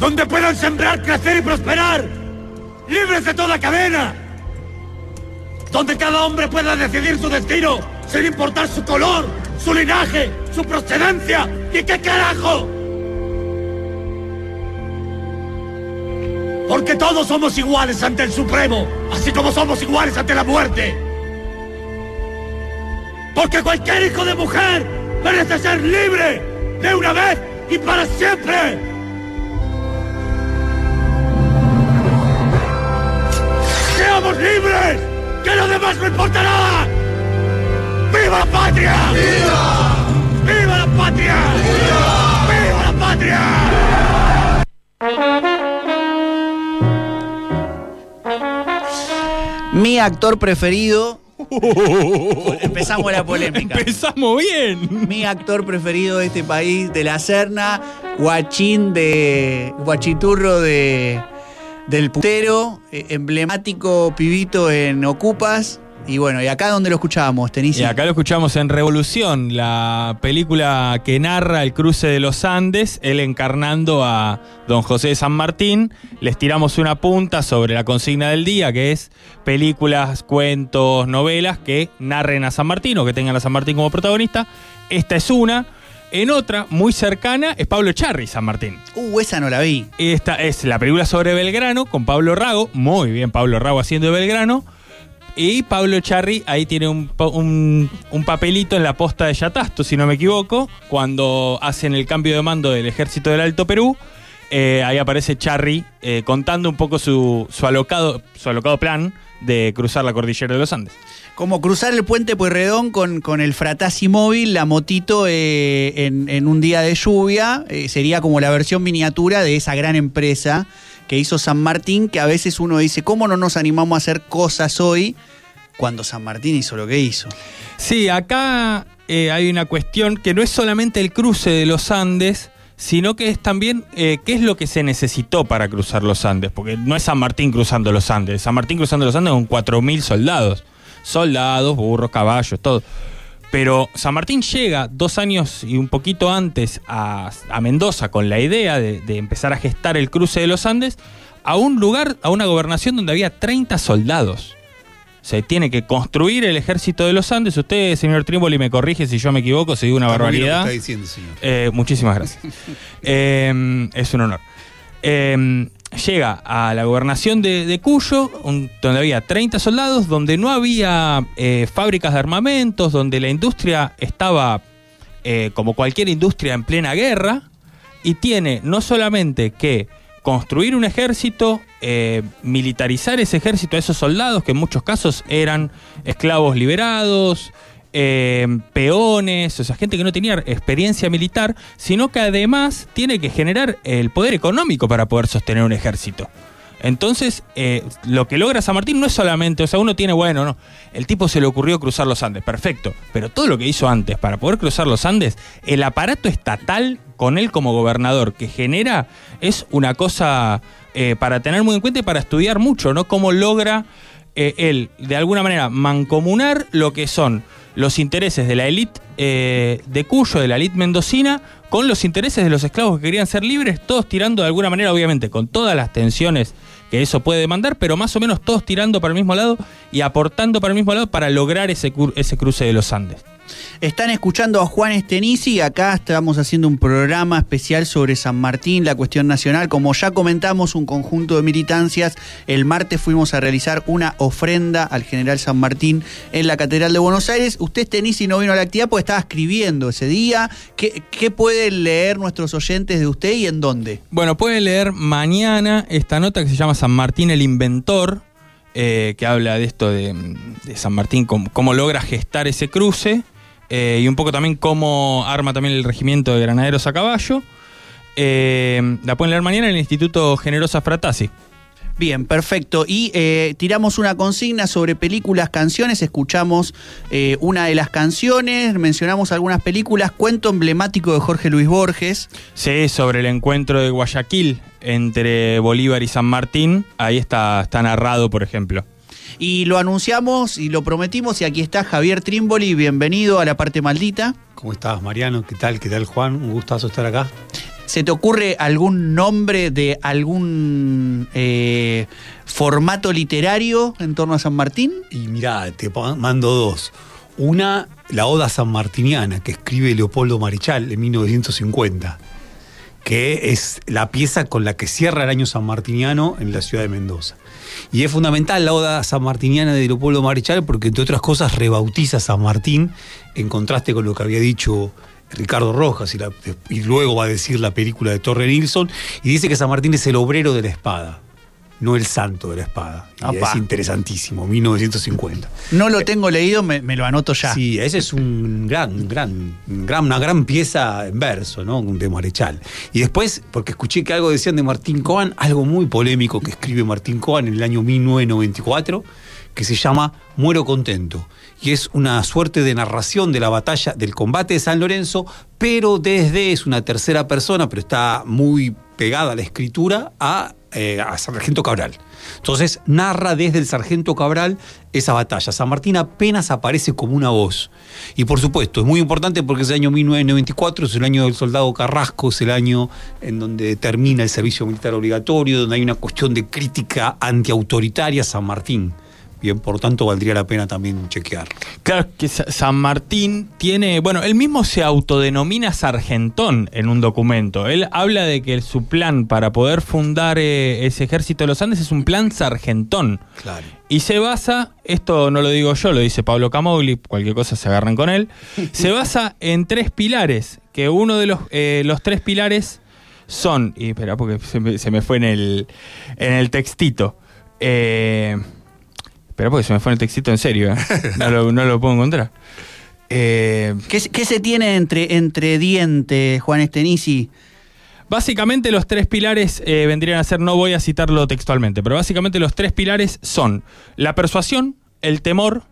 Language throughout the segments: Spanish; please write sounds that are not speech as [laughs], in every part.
donde puedan sembrar, crecer y prosperar, libres de toda cadena, donde cada hombre pueda decidir su destino sin importar su color, su linaje, su procedencia y qué carajo. Porque todos somos iguales ante el Supremo, así como somos iguales ante la muerte. Porque cualquier hijo de mujer merece ser libre de una vez y para siempre. ¡Seamos libres! ¡Que lo demás no importa nada! ¡Viva la patria! ¡Viva! ¡Viva la patria! ¡Viva! ¡Viva la patria! Mi actor preferido. Empezamos la polémica. Empezamos bien. Mi actor preferido de este país, de la Serna, guachín de. guachiturro de. Del putero, eh, emblemático pibito en Ocupas. Y bueno, ¿y acá dónde lo escuchábamos, Tenici? Y acá lo escuchamos en Revolución, la película que narra el cruce de los Andes, él encarnando a don José de San Martín. Les tiramos una punta sobre la consigna del día, que es películas, cuentos, novelas que narren a San Martín o que tengan a San Martín como protagonista. Esta es una. En otra, muy cercana, es Pablo Charri, San Martín. Uh, esa no la vi. Esta es la película sobre Belgrano con Pablo Rago. Muy bien, Pablo Rago haciendo de Belgrano. Y Pablo Charri ahí tiene un- un papelito en la posta de Yatasto, si no me equivoco, cuando hacen el cambio de mando del ejército del Alto Perú. eh, ahí aparece Charri eh, contando un poco su, su alocado, su alocado plan de cruzar la cordillera de los Andes. Como cruzar el puente Pueyrredón con, con el Fratasi móvil, la motito eh, en, en un día de lluvia, eh, sería como la versión miniatura de esa gran empresa que hizo San Martín, que a veces uno dice, ¿cómo no nos animamos a hacer cosas hoy cuando San Martín hizo lo que hizo? Sí, acá eh, hay una cuestión que no es solamente el cruce de los Andes, sino que es también eh, qué es lo que se necesitó para cruzar los Andes, porque no es San Martín cruzando los Andes, San Martín cruzando los Andes con 4.000 soldados, soldados, burros, caballos, todo. Pero San Martín llega dos años y un poquito antes a, a Mendoza con la idea de, de empezar a gestar el cruce de los Andes a un lugar, a una gobernación donde había 30 soldados. Se tiene que construir el ejército de los Andes. Usted, señor Trímboli, me corrige si yo me equivoco, si digo una Está barbaridad. está diciendo, señor. Eh, muchísimas gracias. [laughs] Eh, es un honor. Eh, llega a la gobernación de, de Cuyo, un- donde había 30 soldados, donde no había eh, fábricas de armamentos, donde la industria estaba eh, como cualquier industria en plena guerra, y tiene no solamente que construir un ejército, eh, militarizar ese ejército esos soldados, que en muchos casos eran esclavos liberados, eh, peones, o sea, gente que no tenía experiencia militar, sino que además tiene que generar el poder económico para poder sostener un ejército. Entonces, eh, lo que logra San Martín no es solamente, o sea, uno tiene, bueno, no, el tipo se le ocurrió cruzar los Andes, perfecto, pero todo lo que hizo antes para poder cruzar los Andes, el aparato estatal con él como gobernador que genera es una cosa eh, para tener muy en cuenta y para estudiar mucho, ¿no? Cómo logra eh, él, de alguna manera, mancomunar lo que son los intereses de la élite eh, de Cuyo, de la élite mendocina, con los intereses de los esclavos que querían ser libres, todos tirando de alguna manera, obviamente, con todas las tensiones que eso puede demandar, pero más o menos todos tirando para el mismo lado y aportando para el mismo lado para lograr ese, ese cruce de los Andes. Están escuchando a Juan Estenici, acá estamos haciendo un programa especial sobre San Martín, la cuestión nacional. Como ya comentamos, un conjunto de militancias, el martes fuimos a realizar una ofrenda al general San Martín en la Catedral de Buenos Aires. Usted, Estenici, no vino a la actividad porque estaba escribiendo ese día. ¿Qué, qué pueden leer nuestros oyentes de usted y en dónde? Bueno, pueden leer mañana esta nota que se llama San Martín el Inventor, eh, que habla de esto de, de San Martín, cómo, cómo logra gestar ese cruce, eh, y un poco también cómo arma también el regimiento de granaderos a caballo. Eh, la pueden leer mañana en el Instituto Generosa Fratasi. Bien, perfecto. Y eh, tiramos una consigna sobre películas, canciones. Escuchamos eh, una de las canciones, mencionamos algunas películas. Cuento emblemático de Jorge Luis Borges. Sí, sobre el encuentro de Guayaquil entre Bolívar y San Martín. Ahí está, está narrado, por ejemplo. Y lo anunciamos y lo prometimos. Y aquí está Javier Trimboli. Bienvenido a la parte maldita. ¿Cómo estás, Mariano? ¿Qué tal? ¿Qué tal, Juan? Un gustazo estar acá. ¿Se te ocurre algún nombre de algún eh, formato literario en torno a San Martín? Y mirá, te mando dos. Una, la Oda Sanmartiniana, que escribe Leopoldo Marichal en 1950, que es la pieza con la que cierra el año sanmartiniano en la ciudad de Mendoza. Y es fundamental la Oda Sanmartiniana de Leopoldo Marichal porque, entre otras cosas, rebautiza a San Martín en contraste con lo que había dicho Ricardo Rojas y, y luego va a decir la película de Torre Nilsson y dice que San Martín es el obrero de la espada, no el santo de la espada. Y es interesantísimo, 1950. No lo tengo leído, me, me lo anoto ya. Sí, ese es un gran, gran, gran, una gran pieza en verso, ¿no? De Marechal. Y después, porque escuché que algo decían de Martín Coan, algo muy polémico que escribe Martín Coan en el año 1994, que se llama Muero contento. Y es una suerte de narración de la batalla, del combate de San Lorenzo, pero desde, es una tercera persona, pero está muy pegada la escritura, a, eh, a Sargento Cabral. Entonces narra desde el Sargento Cabral esa batalla. San Martín apenas aparece como una voz. Y por supuesto, es muy importante porque es el año 1994, es el año del soldado Carrasco, es el año en donde termina el servicio militar obligatorio, donde hay una cuestión de crítica antiautoritaria a San Martín. Bien, por tanto, valdría la pena también chequear. Claro que Sa- San Martín tiene, bueno, él mismo se autodenomina sargentón en un documento. Él habla de que su plan para poder fundar eh, ese ejército de los Andes es un plan sargentón. Claro. Y se basa, esto no lo digo yo, lo dice Pablo Camogli, cualquier cosa se agarran con él, se [laughs] basa en tres pilares, que uno de los, eh, los tres pilares son, y espera porque se me, se me fue en el, en el textito, eh, espera porque se me fue en el textito en serio, eh, [laughs] no, lo, no lo puedo encontrar. Eh, ¿Qué, se- qué se tiene entre, entre dientes, Juan Estenici? Básicamente los tres pilares eh, vendrían a ser, no voy a citarlo textualmente, pero básicamente los tres pilares son la persuasión, el temor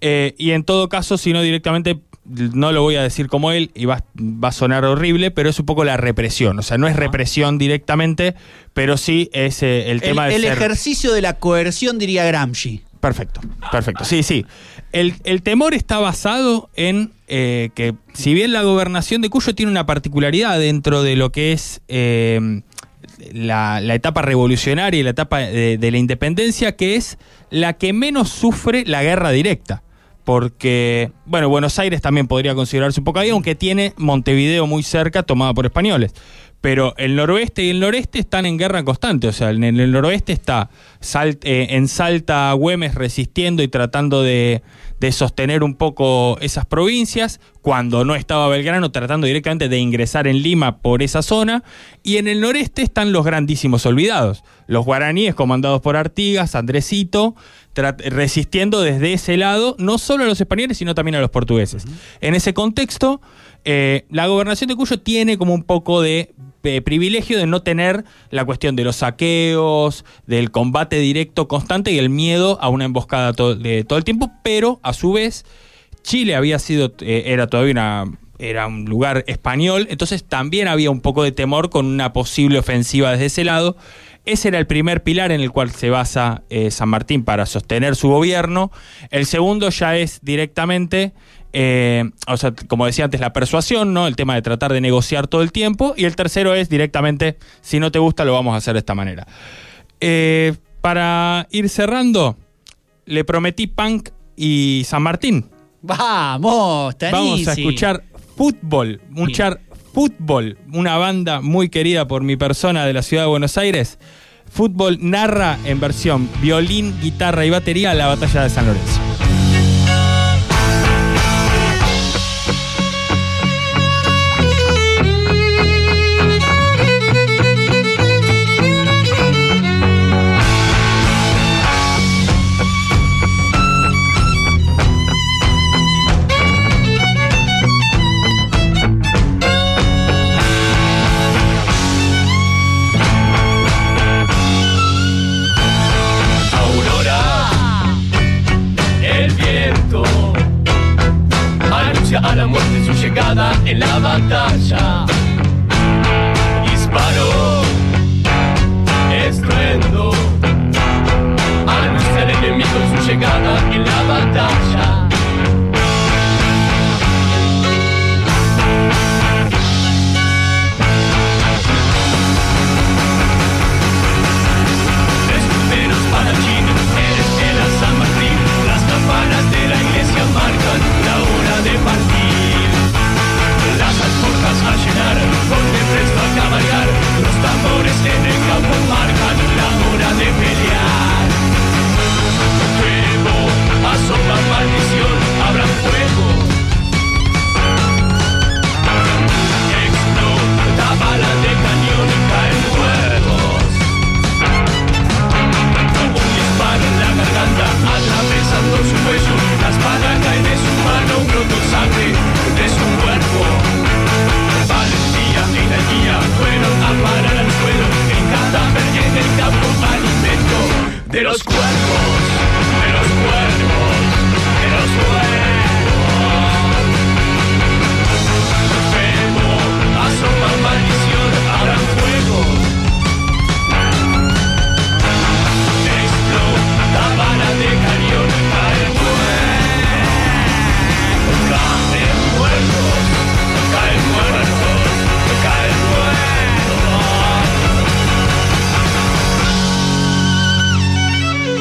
eh, y en todo caso, si no directamente, no lo voy a decir como él y va, va a sonar horrible, pero es un poco la represión. O sea, no es represión directamente, pero sí es eh, el El, tema de el ser- ejercicio de la coerción, diría Gramsci. Perfecto, perfecto. Sí, sí. El, el temor está basado en eh, que, si bien la gobernación de Cuyo tiene una particularidad dentro de lo que es eh, la, etapa revolucionaria y la etapa de, de la independencia, que es la que menos sufre la guerra directa. Porque, bueno, Buenos Aires también podría considerarse un poco ahí, aunque tiene Montevideo muy cerca, tomada por españoles. Pero el noroeste y el noreste están en guerra constante. O sea, en el noroeste está Sal- eh, en Salta Güemes resistiendo y tratando de, de sostener un poco esas provincias. Cuando no estaba Belgrano, tratando directamente de ingresar en Lima por esa zona. Y en el noreste están los grandísimos olvidados. Los guaraníes comandados por Artigas, Andresito, resistiendo desde ese lado, no solo a los españoles, sino también a los portugueses. En ese contexto, eh, la gobernación de Cuyo tiene como un poco de eh, privilegio de no tener la cuestión de los saqueos, del combate directo constante y el miedo a una emboscada de todo el tiempo, pero a su vez Chile había sido, eh, era todavía una, era un lugar español, entonces también había un poco de temor con una posible ofensiva desde ese lado. Ese era el primer pilar en el cual se basa eh, San Martín para sostener su gobierno. El segundo ya es directamente, eh, o sea, como decía antes, la persuasión, ¿no? El tema de tratar de negociar todo el tiempo. Y el tercero es directamente, si no te gusta, lo vamos a hacer de esta manera. Eh, para ir cerrando, le prometí Punk y San Martín. Vamos, Vamos a Tanisi. escuchar fútbol, escuchar fútbol, una banda muy querida por mi persona de la ciudad de Buenos Aires. Fútbol narra en versión violín, guitarra y batería la batalla de San Lorenzo. en la batalla.